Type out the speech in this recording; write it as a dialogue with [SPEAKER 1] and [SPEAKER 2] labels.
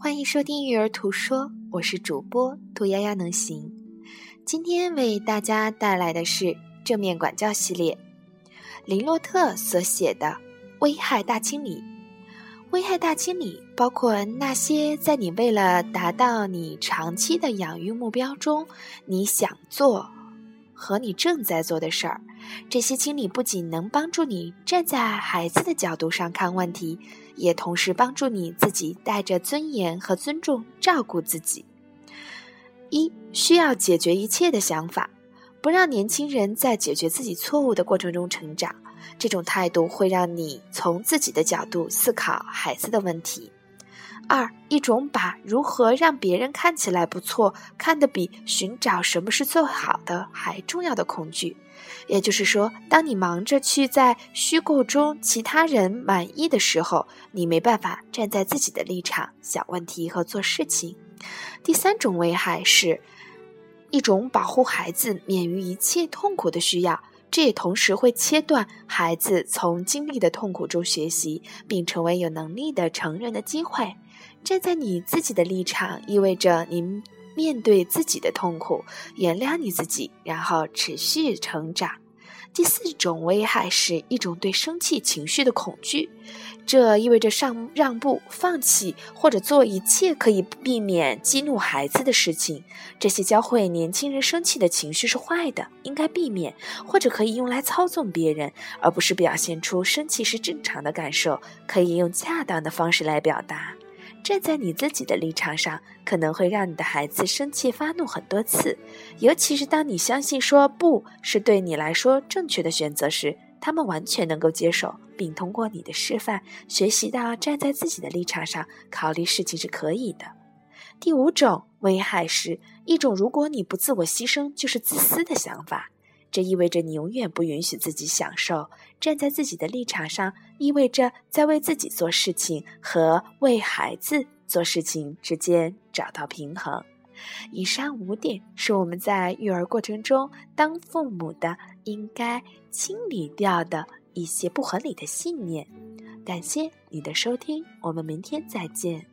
[SPEAKER 1] 欢迎收听育儿图说，我是主播兔丫丫能行。今天为大家带来的是正面管教系列，林洛特所写的《危害大清理》。危害大清理包括那些在你为了达到你长期的养育目标中，你想做和你正在做的事儿。这些清理不仅能帮助你站在孩子的角度上看问题。也同时帮助你自己带着尊严和尊重照顾自己。一需要解决一切的想法，不让年轻人在解决自己错误的过程中成长。这种态度会让你从自己的角度思考孩子的问题。二一种把如何让别人看起来不错看得比寻找什么是最好的还重要的恐惧。也就是说，当你忙着去在虚构中其他人满意的时候，你没办法站在自己的立场想问题和做事情。第三种危害是一种保护孩子免于一切痛苦的需要，这也同时会切断孩子从经历的痛苦中学习并成为有能力的成人的机会。站在你自己的立场，意味着您。面对自己的痛苦，原谅你自己，然后持续成长。第四种危害是一种对生气情绪的恐惧，这意味着上让步、放弃或者做一切可以避免激怒孩子的事情。这些教会年轻人生气的情绪是坏的，应该避免，或者可以用来操纵别人，而不是表现出生气是正常的感受，可以用恰当的方式来表达。站在你自己的立场上，可能会让你的孩子生气发怒很多次，尤其是当你相信说不是对你来说正确的选择时，他们完全能够接受，并通过你的示范学习到站在自己的立场上考虑事情是可以的。第五种危害是一种如果你不自我牺牲就是自私的想法。这意味着你永远不允许自己享受。站在自己的立场上，意味着在为自己做事情和为孩子做事情之间找到平衡。以上五点是我们在育儿过程中当父母的应该清理掉的一些不合理的信念。感谢你的收听，我们明天再见。